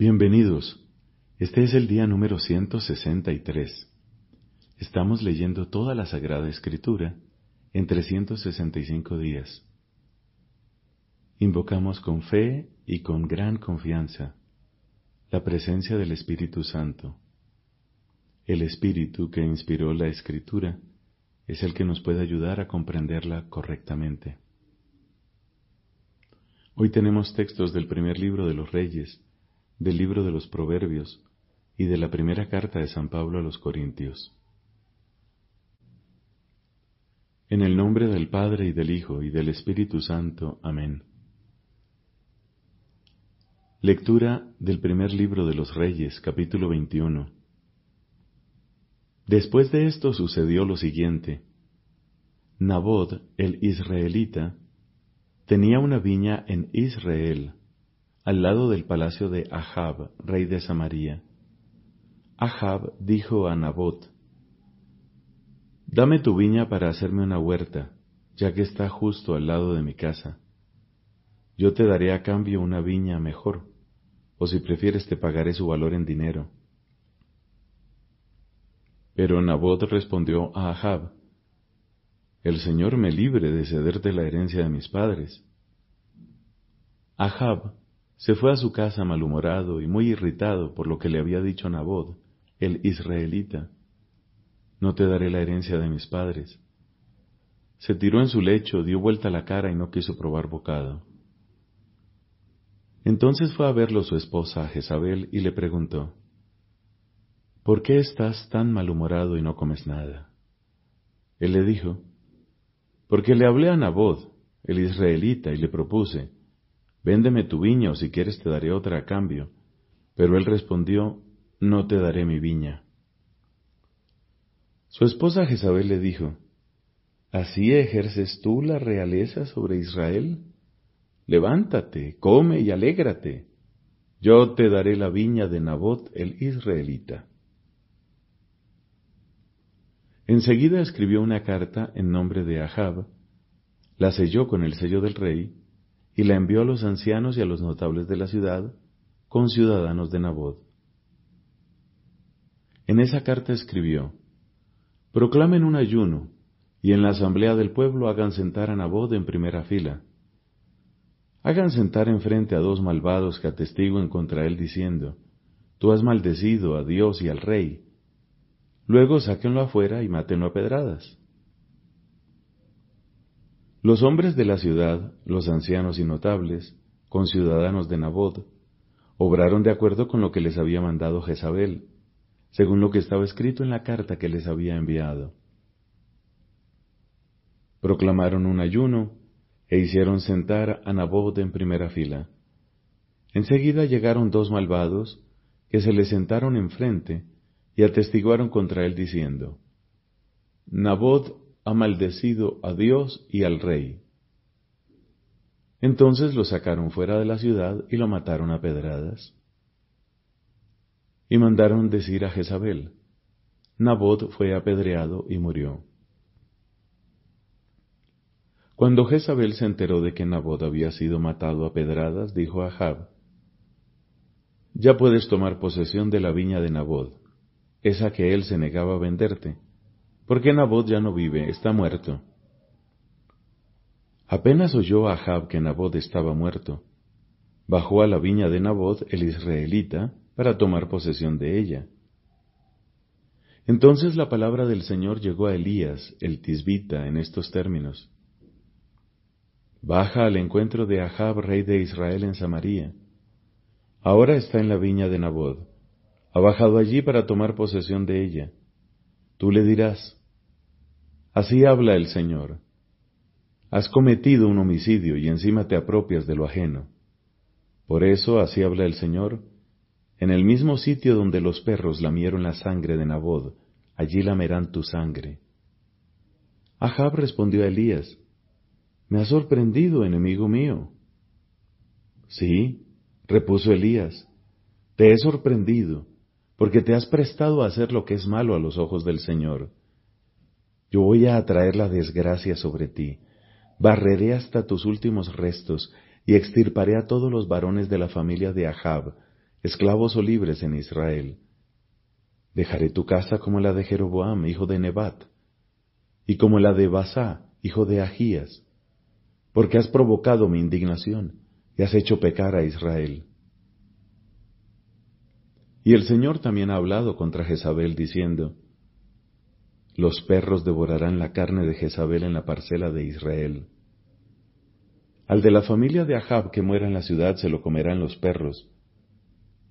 Bienvenidos. Este es el día número 163. Estamos leyendo toda la Sagrada Escritura en 365 días. Invocamos con fe y con gran confianza la presencia del Espíritu Santo. El Espíritu que inspiró la Escritura es el que nos puede ayudar a comprenderla correctamente. Hoy tenemos textos del primer libro de los Reyes, del libro de los Proverbios y de la primera carta de San Pablo a los Corintios. En el nombre del Padre y del Hijo y del Espíritu Santo. Amén. Lectura del primer libro de los Reyes, capítulo 21. Después de esto sucedió lo siguiente. Nabot, el israelita, tenía una viña en Israel al lado del palacio de Ahab, rey de Samaria. Ahab dijo a Nabot, Dame tu viña para hacerme una huerta, ya que está justo al lado de mi casa. Yo te daré a cambio una viña mejor, o si prefieres te pagaré su valor en dinero. Pero Nabot respondió a Ahab, El Señor me libre de cederte la herencia de mis padres. Ahab se fue a su casa malhumorado y muy irritado por lo que le había dicho Nabot, el israelita. No te daré la herencia de mis padres. Se tiró en su lecho, dio vuelta la cara y no quiso probar bocado. Entonces fue a verlo su esposa Jezabel y le preguntó, ¿Por qué estás tan malhumorado y no comes nada? Él le dijo, Porque le hablé a Nabot, el israelita, y le propuse, Véndeme tu viña o si quieres te daré otra a cambio. Pero él respondió, No te daré mi viña. Su esposa Jezabel le dijo, ¿Así ejerces tú la realeza sobre Israel? Levántate, come y alégrate. Yo te daré la viña de Nabot el israelita. Enseguida escribió una carta en nombre de Ahab, la selló con el sello del rey y la envió a los ancianos y a los notables de la ciudad, con ciudadanos de Nabot. En esa carta escribió, Proclamen un ayuno, y en la asamblea del pueblo hagan sentar a Nabot en primera fila. Hagan sentar enfrente a dos malvados que atestiguen contra él diciendo, Tú has maldecido a Dios y al rey. Luego sáquenlo afuera y mátenlo a pedradas. Los hombres de la ciudad, los ancianos y notables, conciudadanos de Nabot, obraron de acuerdo con lo que les había mandado Jezabel, según lo que estaba escrito en la carta que les había enviado. Proclamaron un ayuno e hicieron sentar a Nabot en primera fila. Enseguida llegaron dos malvados que se le sentaron enfrente y atestiguaron contra él diciendo, Nabot ha maldecido a Dios y al rey. Entonces lo sacaron fuera de la ciudad y lo mataron a pedradas. Y mandaron decir a Jezabel, Nabot fue apedreado y murió. Cuando Jezabel se enteró de que Nabot había sido matado a pedradas, dijo a Ahab, Ya puedes tomar posesión de la viña de Nabot, esa que él se negaba a venderte porque Nabot ya no vive, está muerto. Apenas oyó a Ahab que Nabot estaba muerto. Bajó a la viña de Nabot, el israelita, para tomar posesión de ella. Entonces la palabra del Señor llegó a Elías, el tisbita, en estos términos. Baja al encuentro de Ahab, rey de Israel en Samaria. Ahora está en la viña de Nabot. Ha bajado allí para tomar posesión de ella. Tú le dirás, Así habla el Señor. Has cometido un homicidio y encima te apropias de lo ajeno. Por eso, así habla el Señor, en el mismo sitio donde los perros lamieron la sangre de Nabod, allí lamerán tu sangre. Ahab respondió a Elías, Me has sorprendido, enemigo mío. Sí, repuso Elías, te he sorprendido, porque te has prestado a hacer lo que es malo a los ojos del Señor yo voy a atraer la desgracia sobre ti, barreré hasta tus últimos restos y extirparé a todos los varones de la familia de Ahab, esclavos o libres en Israel. Dejaré tu casa como la de Jeroboam, hijo de Nebat, y como la de Basá, hijo de Ahías, porque has provocado mi indignación y has hecho pecar a Israel. Y el Señor también ha hablado contra Jezabel diciendo, Los perros devorarán la carne de Jezabel en la parcela de Israel. Al de la familia de Ahab que muera en la ciudad se lo comerán los perros,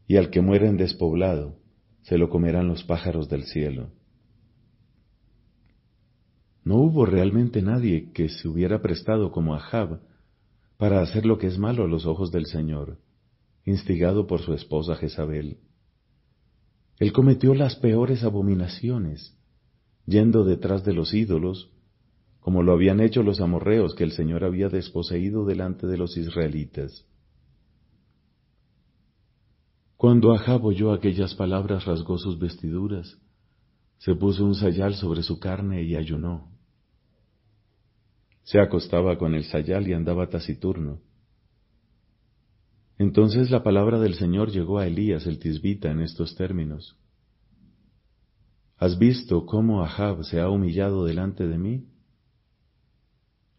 y al que muera en despoblado se lo comerán los pájaros del cielo. No hubo realmente nadie que se hubiera prestado como Ahab para hacer lo que es malo a los ojos del Señor, instigado por su esposa Jezabel. Él cometió las peores abominaciones, yendo detrás de los ídolos, como lo habían hecho los amorreos que el Señor había desposeído delante de los israelitas. Cuando Ahab oyó aquellas palabras rasgó sus vestiduras, se puso un sayal sobre su carne y ayunó. Se acostaba con el sayal y andaba taciturno. Entonces la palabra del Señor llegó a Elías el tisbita en estos términos. ¿Has visto cómo Ahab se ha humillado delante de mí?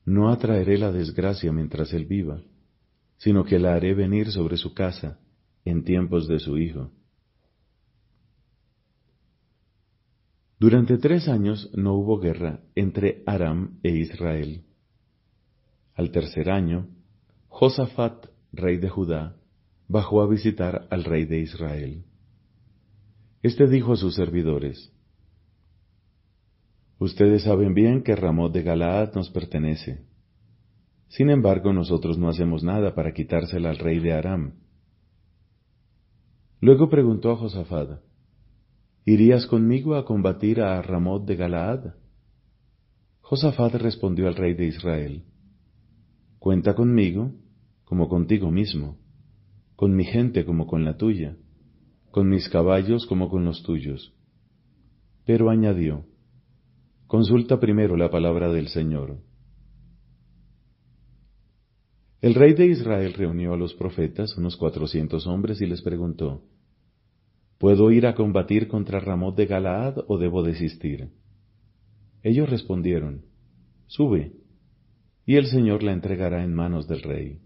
No atraeré la desgracia mientras él viva, sino que la haré venir sobre su casa en tiempos de su hijo. Durante tres años no hubo guerra entre Aram e Israel. Al tercer año, Josafat rey de Judá, bajó a visitar al rey de Israel. Este dijo a sus servidores, Ustedes saben bien que Ramot de Galaad nos pertenece. Sin embargo, nosotros no hacemos nada para quitársela al rey de Aram. Luego preguntó a Josafat, ¿Irías conmigo a combatir a Ramot de Galaad? Josafat respondió al rey de Israel, Cuenta conmigo como contigo mismo, con mi gente como con la tuya, con mis caballos como con los tuyos. Pero añadió, consulta primero la palabra del Señor. El rey de Israel reunió a los profetas, unos cuatrocientos hombres, y les preguntó, ¿Puedo ir a combatir contra Ramot de Galaad o debo desistir? Ellos respondieron, Sube, y el Señor la entregará en manos del rey.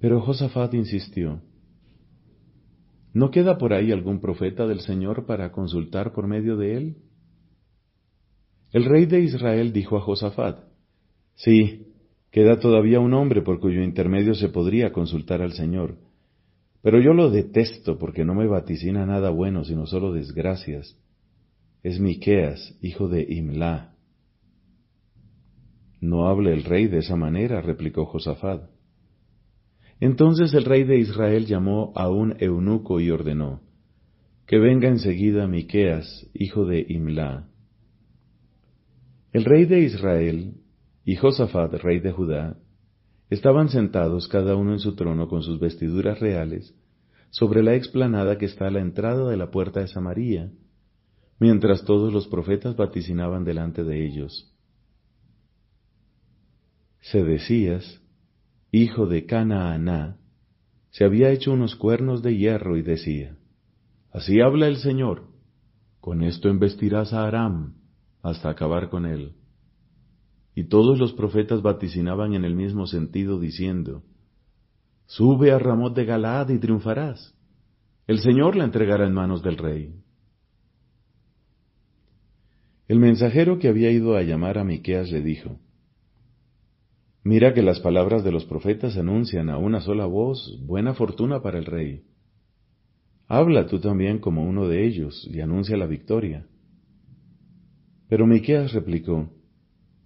Pero Josafat insistió, ¿no queda por ahí algún profeta del Señor para consultar por medio de él? El rey de Israel dijo a Josafat, Sí, queda todavía un hombre por cuyo intermedio se podría consultar al Señor, pero yo lo detesto porque no me vaticina nada bueno, sino solo desgracias. Es Miqueas, hijo de Imla. No hable el rey de esa manera, replicó Josafat. Entonces el rey de Israel llamó a un eunuco y ordenó, que venga enseguida Miqueas, hijo de Imla. El rey de Israel y Josafat, rey de Judá, estaban sentados cada uno en su trono con sus vestiduras reales sobre la explanada que está a la entrada de la puerta de Samaria, mientras todos los profetas vaticinaban delante de ellos. Sedecías, hijo de Canaaná, se había hecho unos cuernos de hierro y decía, Así habla el Señor, con esto embestirás a Aram hasta acabar con él. Y todos los profetas vaticinaban en el mismo sentido diciendo, Sube a Ramot de Galaad y triunfarás. El Señor la entregará en manos del rey. El mensajero que había ido a llamar a Miqueas le dijo, Mira que las palabras de los profetas anuncian a una sola voz buena fortuna para el rey. Habla tú también como uno de ellos y anuncia la victoria. Pero Miqueas replicó,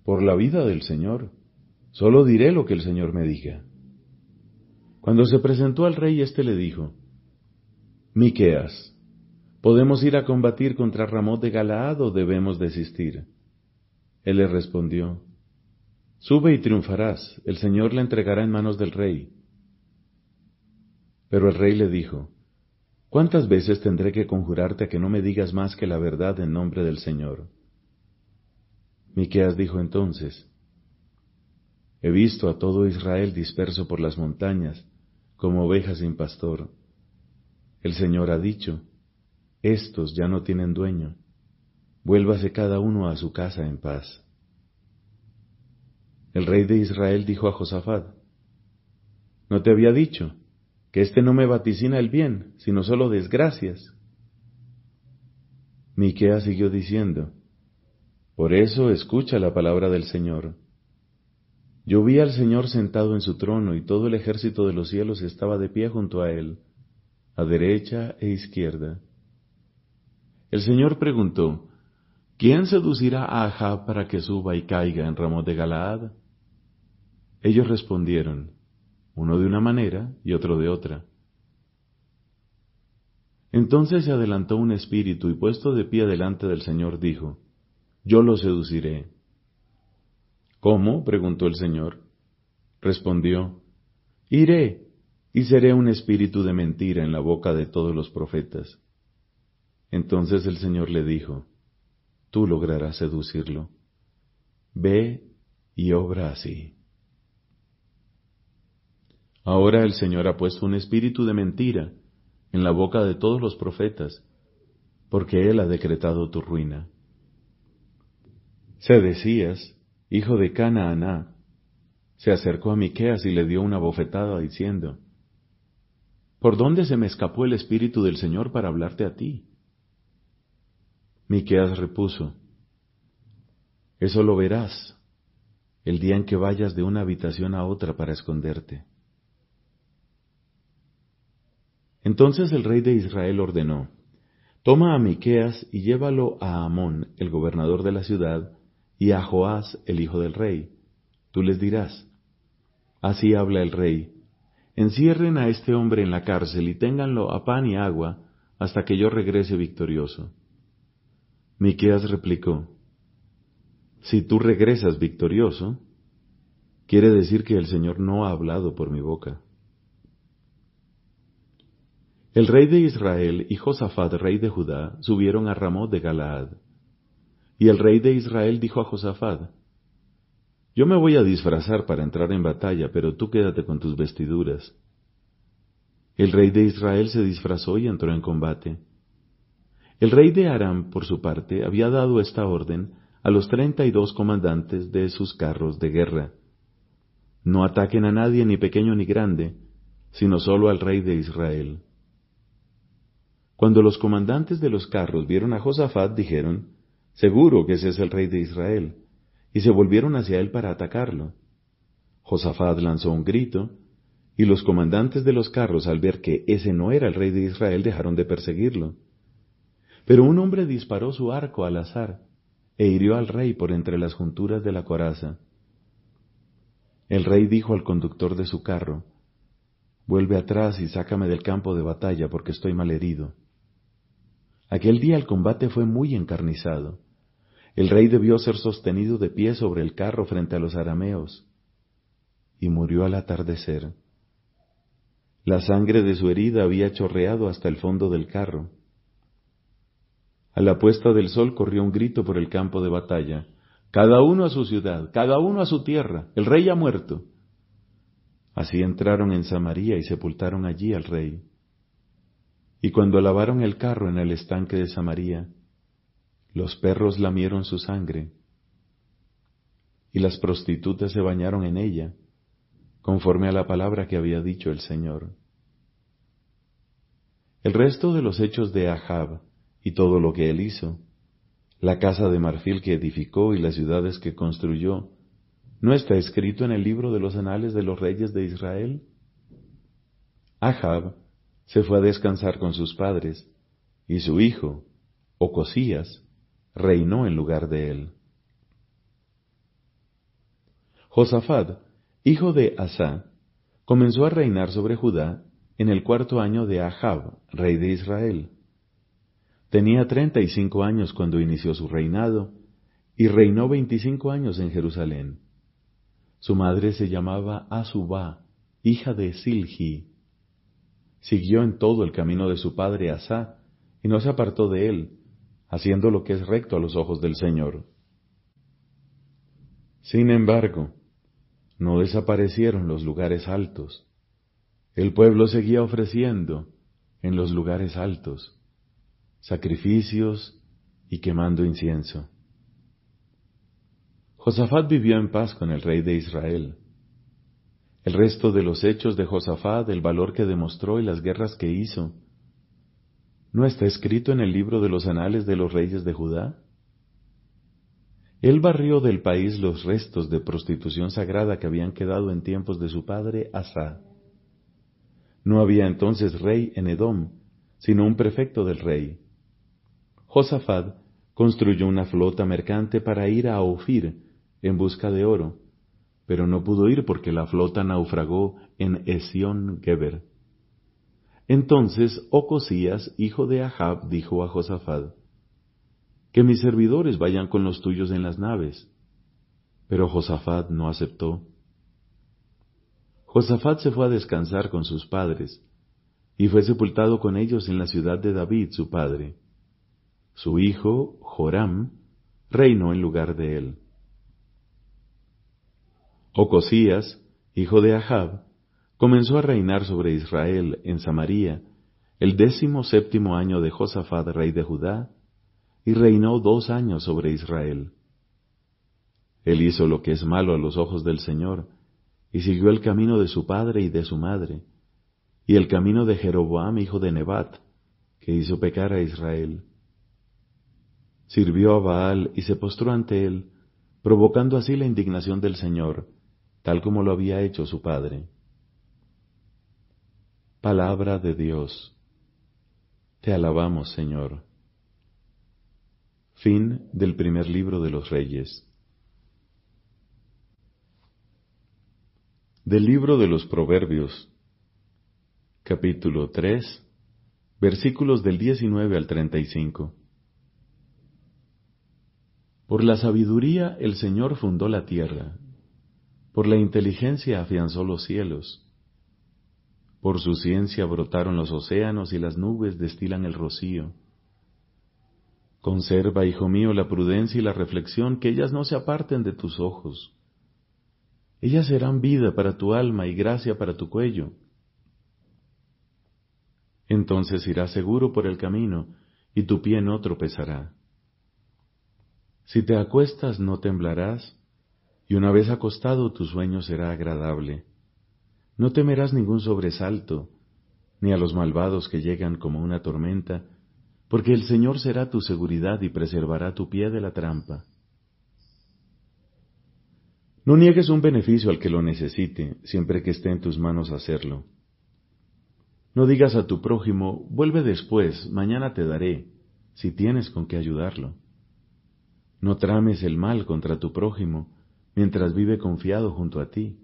Por la vida del Señor, solo diré lo que el Señor me diga. Cuando se presentó al rey, éste le dijo, Miqueas, ¿podemos ir a combatir contra Ramón de Galaad o debemos desistir? Él le respondió, Sube y triunfarás, el Señor la entregará en manos del rey. Pero el rey le dijo, ¿Cuántas veces tendré que conjurarte a que no me digas más que la verdad en nombre del Señor? Miqueas dijo entonces, He visto a todo Israel disperso por las montañas, como ovejas sin pastor, El Señor ha dicho, estos ya no tienen dueño, vuélvase cada uno a su casa en paz. El rey de Israel dijo a Josafat, ¿no te había dicho que éste no me vaticina el bien, sino solo desgracias? Miquea siguió diciendo, por eso escucha la palabra del Señor. Yo vi al Señor sentado en su trono y todo el ejército de los cielos estaba de pie junto a él, a derecha e izquierda. El Señor preguntó, ¿quién seducirá a Ahab para que suba y caiga en Ramón de Galaad? Ellos respondieron, uno de una manera y otro de otra. Entonces se adelantó un espíritu y puesto de pie delante del Señor dijo, Yo lo seduciré. ¿Cómo? preguntó el Señor. Respondió, Iré y seré un espíritu de mentira en la boca de todos los profetas. Entonces el Señor le dijo, Tú lograrás seducirlo. Ve y obra así. Ahora el Señor ha puesto un espíritu de mentira en la boca de todos los profetas, porque Él ha decretado tu ruina. Sedecías, hijo de Canaaná, se acercó a Miqueas y le dio una bofetada diciendo, ¿Por dónde se me escapó el espíritu del Señor para hablarte a ti? Miqueas repuso, Eso lo verás el día en que vayas de una habitación a otra para esconderte. Entonces el rey de Israel ordenó, Toma a Miqueas y llévalo a Amón, el gobernador de la ciudad, y a Joás, el hijo del rey. Tú les dirás, Así habla el rey, encierren a este hombre en la cárcel y ténganlo a pan y agua hasta que yo regrese victorioso. Miqueas replicó, Si tú regresas victorioso, quiere decir que el Señor no ha hablado por mi boca. El rey de Israel y Josafat, rey de Judá, subieron a Ramot de Galaad. Y el rey de Israel dijo a Josafat, Yo me voy a disfrazar para entrar en batalla, pero tú quédate con tus vestiduras. El rey de Israel se disfrazó y entró en combate. El rey de Aram, por su parte, había dado esta orden a los treinta y dos comandantes de sus carros de guerra. No ataquen a nadie, ni pequeño ni grande, sino solo al rey de Israel. Cuando los comandantes de los carros vieron a Josafat, dijeron, Seguro que ese es el rey de Israel, y se volvieron hacia él para atacarlo. Josafat lanzó un grito, y los comandantes de los carros, al ver que ese no era el rey de Israel, dejaron de perseguirlo. Pero un hombre disparó su arco al azar, e hirió al rey por entre las junturas de la coraza. El rey dijo al conductor de su carro, Vuelve atrás y sácame del campo de batalla porque estoy mal herido. Aquel día el combate fue muy encarnizado. El rey debió ser sostenido de pie sobre el carro frente a los arameos, y murió al atardecer. La sangre de su herida había chorreado hasta el fondo del carro. A la puesta del sol corrió un grito por el campo de batalla. Cada uno a su ciudad, cada uno a su tierra, el rey ha muerto. Así entraron en Samaria y sepultaron allí al rey. Y cuando lavaron el carro en el estanque de Samaria, los perros lamieron su sangre, y las prostitutas se bañaron en ella, conforme a la palabra que había dicho el Señor. El resto de los hechos de Ahab y todo lo que él hizo, la casa de marfil que edificó y las ciudades que construyó, ¿no está escrito en el libro de los anales de los reyes de Israel? Ahab se fue a descansar con sus padres, y su hijo, Ocosías, reinó en lugar de él. Josafat, hijo de Asa, comenzó a reinar sobre Judá en el cuarto año de Ahab, rey de Israel. Tenía treinta y cinco años cuando inició su reinado, y reinó veinticinco años en Jerusalén. Su madre se llamaba Asubá, hija de Silgi, siguió en todo el camino de su padre Asá, y no se apartó de él, haciendo lo que es recto a los ojos del Señor. Sin embargo, no desaparecieron los lugares altos. El pueblo seguía ofreciendo, en los lugares altos, sacrificios y quemando incienso. Josafat vivió en paz con el rey de Israel. El resto de los hechos de Josafat, el valor que demostró y las guerras que hizo, ¿no está escrito en el libro de los anales de los reyes de Judá? Él barrió del país los restos de prostitución sagrada que habían quedado en tiempos de su padre Asa. No había entonces rey en Edom, sino un prefecto del rey. Josafat construyó una flota mercante para ir a Ofir en busca de oro, pero no pudo ir porque la flota naufragó en Esión Geber. Entonces Ocosías, hijo de Ahab, dijo a Josafat, que mis servidores vayan con los tuyos en las naves. Pero Josafat no aceptó. Josafat se fue a descansar con sus padres, y fue sepultado con ellos en la ciudad de David, su padre. Su hijo, Joram, reinó en lugar de él. Ocosías, hijo de Ahab, comenzó a reinar sobre Israel en Samaria el décimo séptimo año de Josafat, rey de Judá, y reinó dos años sobre Israel. Él hizo lo que es malo a los ojos del Señor, y siguió el camino de su padre y de su madre, y el camino de Jeroboam, hijo de Nebat, que hizo pecar a Israel. Sirvió a Baal y se postró ante él, provocando así la indignación del Señor, tal como lo había hecho su padre. Palabra de Dios. Te alabamos, Señor. Fin del primer libro de los Reyes. Del libro de los Proverbios, capítulo 3, versículos del 19 al 35. Por la sabiduría el Señor fundó la tierra, por la inteligencia afianzó los cielos, por su ciencia brotaron los océanos y las nubes destilan el rocío. Conserva, hijo mío, la prudencia y la reflexión, que ellas no se aparten de tus ojos. Ellas serán vida para tu alma y gracia para tu cuello. Entonces irás seguro por el camino, y tu pie no tropezará. Si te acuestas no temblarás, y una vez acostado tu sueño será agradable. No temerás ningún sobresalto, ni a los malvados que llegan como una tormenta, porque el Señor será tu seguridad y preservará tu pie de la trampa. No niegues un beneficio al que lo necesite, siempre que esté en tus manos hacerlo. No digas a tu prójimo, vuelve después, mañana te daré, si tienes con qué ayudarlo. No trames el mal contra tu prójimo, mientras vive confiado junto a ti.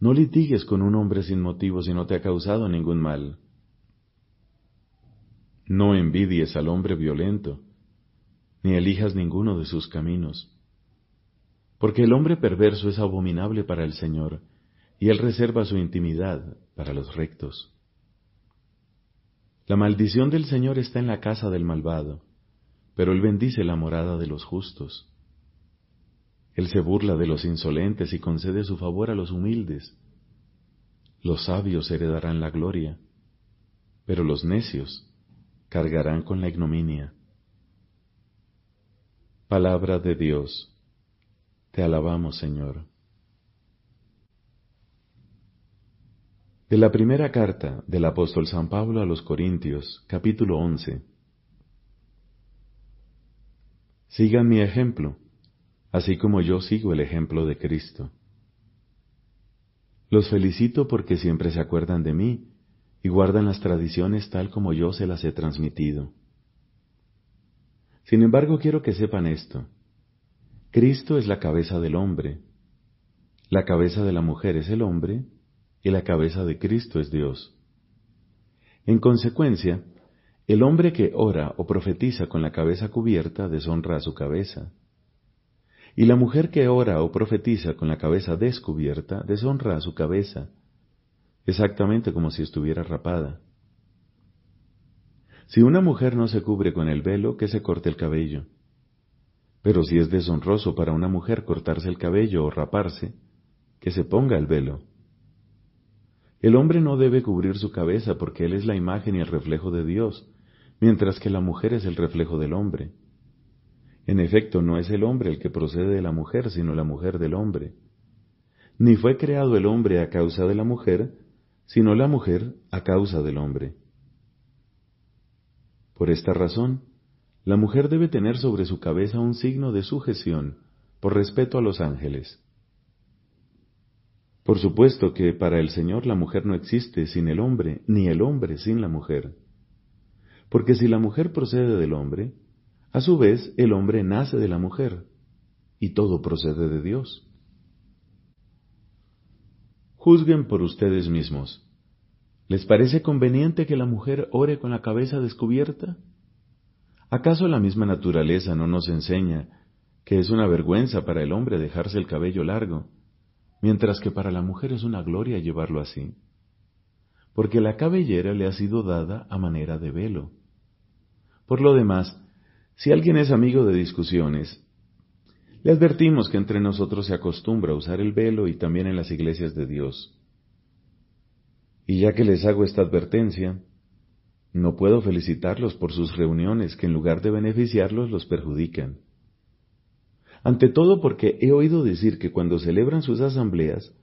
No litigues con un hombre sin motivo si no te ha causado ningún mal. No envidies al hombre violento, ni elijas ninguno de sus caminos. Porque el hombre perverso es abominable para el Señor, y él reserva su intimidad para los rectos. La maldición del Señor está en la casa del malvado, pero él bendice la morada de los justos. Él se burla de los insolentes y concede su favor a los humildes. Los sabios heredarán la gloria, pero los necios cargarán con la ignominia. Palabra de Dios. Te alabamos, Señor. De la primera carta del apóstol San Pablo a los Corintios, capítulo 11. Sigan mi ejemplo, así como yo sigo el ejemplo de Cristo. Los felicito porque siempre se acuerdan de mí y guardan las tradiciones tal como yo se las he transmitido. Sin embargo, quiero que sepan esto. Cristo es la cabeza del hombre, la cabeza de la mujer es el hombre, y la cabeza de Cristo es Dios. En consecuencia, el hombre que ora o profetiza con la cabeza cubierta deshonra a su cabeza, y la mujer que ora o profetiza con la cabeza descubierta deshonra a su cabeza, exactamente como si estuviera rapada. Si una mujer no se cubre con el velo, que se corte el cabello. Pero si es deshonroso para una mujer cortarse el cabello o raparse, que se ponga el velo. El hombre no debe cubrir su cabeza porque él es la imagen y el reflejo de Dios, mientras que la mujer es el reflejo del hombre. En efecto, no es el hombre el que procede de la mujer, sino la mujer del hombre. Ni fue creado el hombre a causa de la mujer, sino la mujer a causa del hombre. Por esta razón, la mujer debe tener sobre su cabeza un signo de sujeción, por respeto a los ángeles. Por supuesto que para el Señor la mujer no existe sin el hombre, ni el hombre sin la mujer. Porque si la mujer procede del hombre, a su vez el hombre nace de la mujer, y todo procede de Dios. Juzguen por ustedes mismos. ¿Les parece conveniente que la mujer ore con la cabeza descubierta? ¿Acaso la misma naturaleza no nos enseña que es una vergüenza para el hombre dejarse el cabello largo, mientras que para la mujer es una gloria llevarlo así? Porque la cabellera le ha sido dada a manera de velo. Por lo demás, si alguien es amigo de discusiones, le advertimos que entre nosotros se acostumbra a usar el velo y también en las iglesias de Dios. Y ya que les hago esta advertencia, no puedo felicitarlos por sus reuniones que en lugar de beneficiarlos los perjudican. Ante todo porque he oído decir que cuando celebran sus asambleas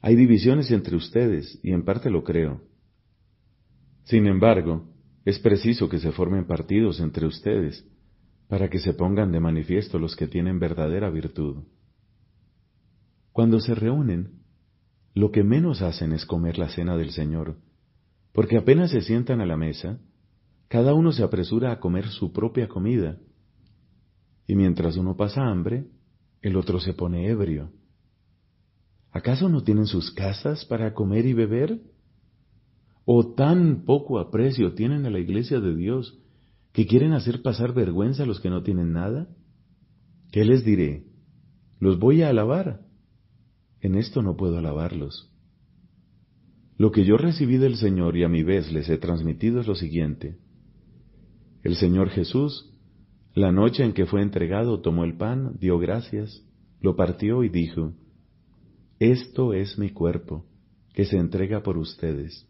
hay divisiones entre ustedes y en parte lo creo. Sin embargo, es preciso que se formen partidos entre ustedes para que se pongan de manifiesto los que tienen verdadera virtud. Cuando se reúnen, lo que menos hacen es comer la cena del Señor, porque apenas se sientan a la mesa, cada uno se apresura a comer su propia comida, y mientras uno pasa hambre, el otro se pone ebrio. ¿Acaso no tienen sus casas para comer y beber? ¿O tan poco aprecio tienen a la iglesia de Dios que quieren hacer pasar vergüenza a los que no tienen nada? ¿Qué les diré? ¿Los voy a alabar? En esto no puedo alabarlos. Lo que yo recibí del Señor y a mi vez les he transmitido es lo siguiente. El Señor Jesús, la noche en que fue entregado, tomó el pan, dio gracias, lo partió y dijo, Esto es mi cuerpo, que se entrega por ustedes.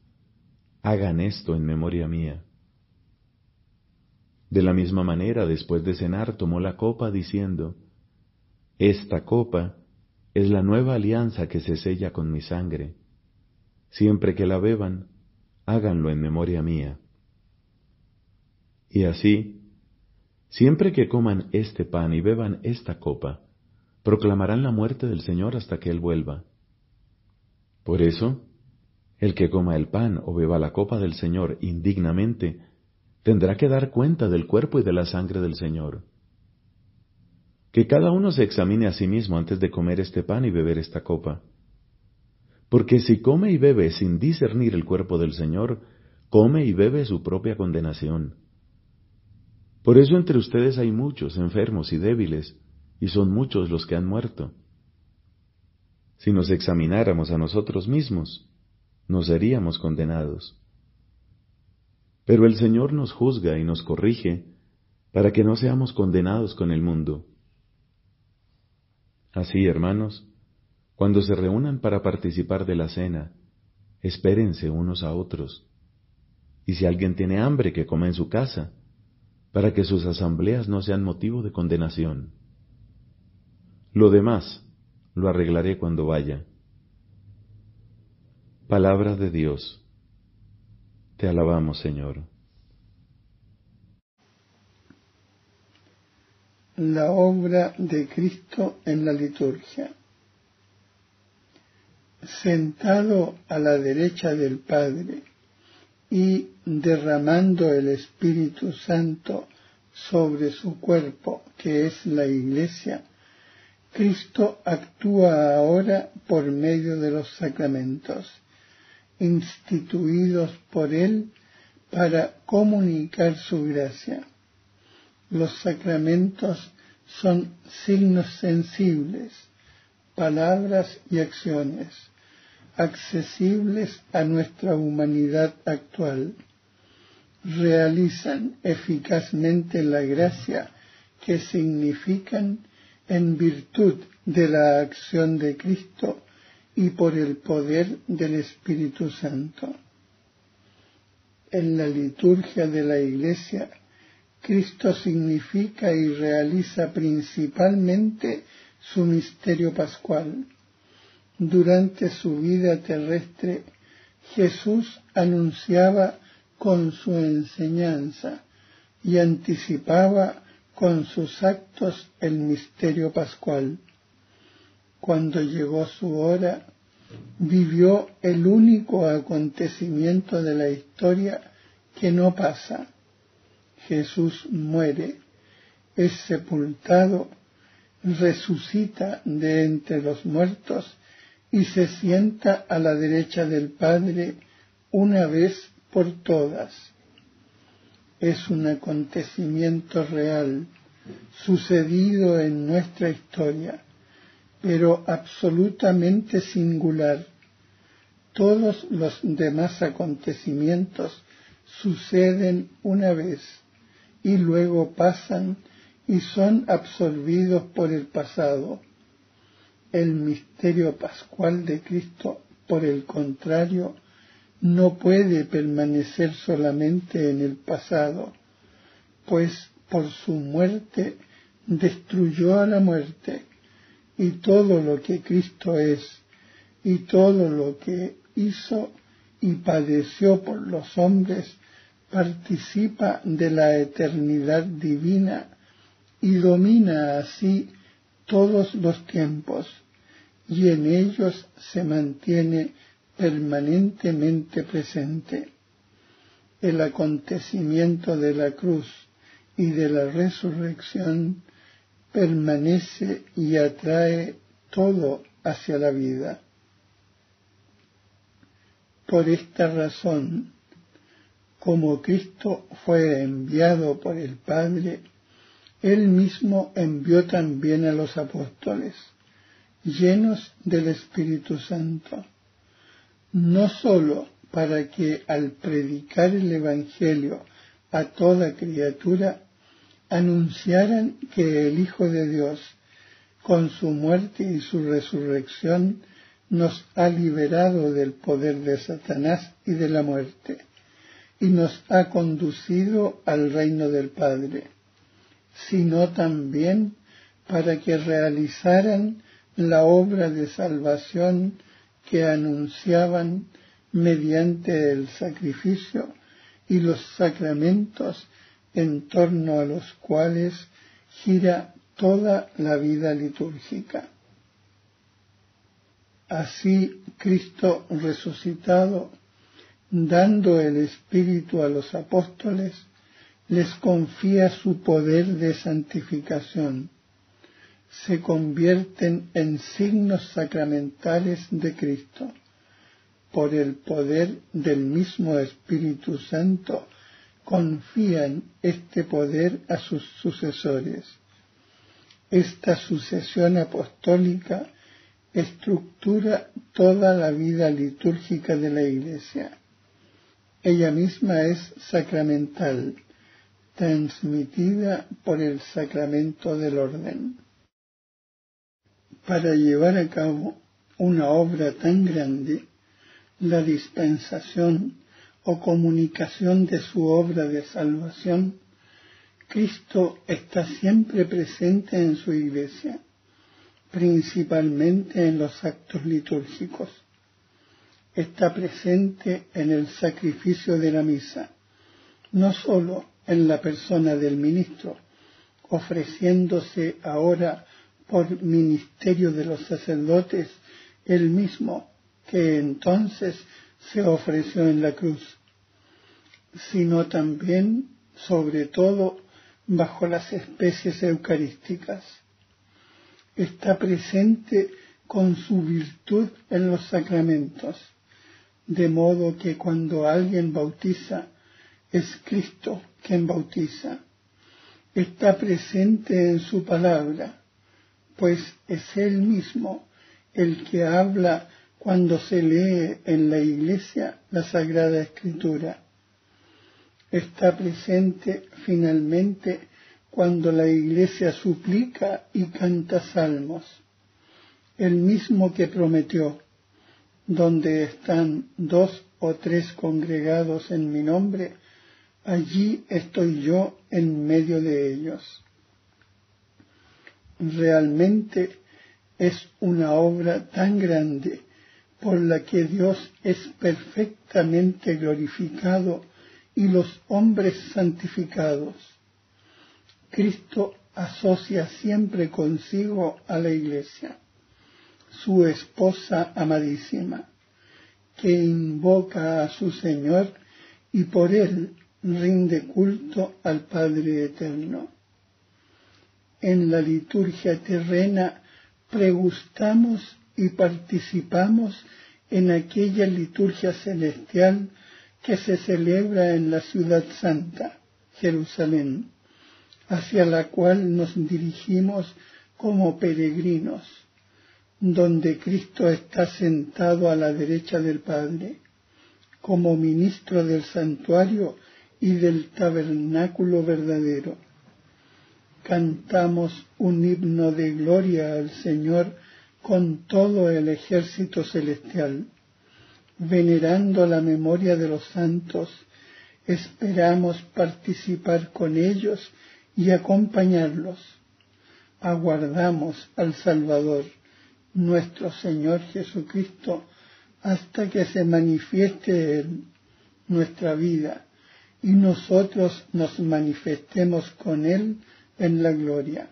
Hagan esto en memoria mía. De la misma manera, después de cenar, tomó la copa diciendo, Esta copa es la nueva alianza que se sella con mi sangre. Siempre que la beban, háganlo en memoria mía. Y así, siempre que coman este pan y beban esta copa, proclamarán la muerte del Señor hasta que Él vuelva. Por eso, el que coma el pan o beba la copa del Señor indignamente, tendrá que dar cuenta del cuerpo y de la sangre del Señor que cada uno se examine a sí mismo antes de comer este pan y beber esta copa. Porque si come y bebe sin discernir el cuerpo del Señor, come y bebe su propia condenación. Por eso entre ustedes hay muchos enfermos y débiles, y son muchos los que han muerto. Si nos examináramos a nosotros mismos, nos seríamos condenados. Pero el Señor nos juzga y nos corrige para que no seamos condenados con el mundo. Así, hermanos, cuando se reúnan para participar de la cena, espérense unos a otros. Y si alguien tiene hambre, que coma en su casa, para que sus asambleas no sean motivo de condenación. Lo demás lo arreglaré cuando vaya. Palabra de Dios. Te alabamos, Señor. la obra de Cristo en la liturgia. Sentado a la derecha del Padre y derramando el Espíritu Santo sobre su cuerpo, que es la Iglesia, Cristo actúa ahora por medio de los sacramentos, instituidos por Él para comunicar su gracia los sacramentos son signos sensibles, palabras y acciones, accesibles a nuestra humanidad actual. Realizan eficazmente la gracia que significan en virtud de la acción de Cristo y por el poder del Espíritu Santo. En la liturgia de la Iglesia, Cristo significa y realiza principalmente su misterio pascual. Durante su vida terrestre, Jesús anunciaba con su enseñanza y anticipaba con sus actos el misterio pascual. Cuando llegó su hora, vivió el único acontecimiento de la historia que no pasa. Jesús muere, es sepultado, resucita de entre los muertos y se sienta a la derecha del Padre una vez por todas. Es un acontecimiento real, sucedido en nuestra historia, pero absolutamente singular. Todos los demás acontecimientos suceden una vez y luego pasan y son absorbidos por el pasado. El misterio pascual de Cristo, por el contrario, no puede permanecer solamente en el pasado, pues por su muerte destruyó a la muerte y todo lo que Cristo es y todo lo que hizo y padeció por los hombres participa de la eternidad divina y domina así todos los tiempos y en ellos se mantiene permanentemente presente. El acontecimiento de la cruz y de la resurrección permanece y atrae todo hacia la vida. Por esta razón, como Cristo fue enviado por el Padre, Él mismo envió también a los apóstoles, llenos del Espíritu Santo no sólo para que al predicar el Evangelio a toda criatura anunciaran que el Hijo de Dios, con su muerte y su resurrección, nos ha liberado del poder de Satanás y de la muerte, y nos ha conducido al reino del Padre, sino también para que realizaran la obra de salvación que anunciaban mediante el sacrificio y los sacramentos en torno a los cuales gira toda la vida litúrgica. Así Cristo resucitado, dando el Espíritu a los apóstoles, les confía su poder de santificación se convierten en signos sacramentales de Cristo. Por el poder del mismo Espíritu Santo confían este poder a sus sucesores. Esta sucesión apostólica estructura toda la vida litúrgica de la Iglesia. Ella misma es sacramental, transmitida por el sacramento del orden para llevar a cabo una obra tan grande, la dispensación o comunicación de su obra de salvación, Cristo está siempre presente en su iglesia, principalmente en los actos litúrgicos. Está presente en el sacrificio de la misa, no sólo en la persona del ministro, ofreciéndose ahora por ministerio de los sacerdotes el mismo que entonces se ofreció en la cruz, sino también, sobre todo, bajo las especies eucarísticas. Está presente con su virtud en los sacramentos, de modo que cuando alguien bautiza, es Cristo quien bautiza. Está presente en su palabra, pues es Él mismo el que habla cuando se lee en la iglesia la Sagrada Escritura. Está presente finalmente cuando la iglesia suplica y canta salmos. El mismo que prometió, donde están dos o tres congregados en mi nombre, allí estoy yo en medio de ellos. Realmente es una obra tan grande por la que Dios es perfectamente glorificado y los hombres santificados. Cristo asocia siempre consigo a la Iglesia, su esposa amadísima, que invoca a su Señor y por él rinde culto al Padre Eterno. En la liturgia terrena pregustamos y participamos en aquella liturgia celestial que se celebra en la ciudad santa, Jerusalén, hacia la cual nos dirigimos como peregrinos, donde Cristo está sentado a la derecha del Padre, como ministro del santuario y del tabernáculo verdadero. Cantamos un himno de gloria al Señor con todo el ejército celestial. Venerando la memoria de los santos, esperamos participar con ellos y acompañarlos. Aguardamos al Salvador, nuestro Señor Jesucristo, hasta que se manifieste en nuestra vida y nosotros nos manifestemos con Él en la gloria.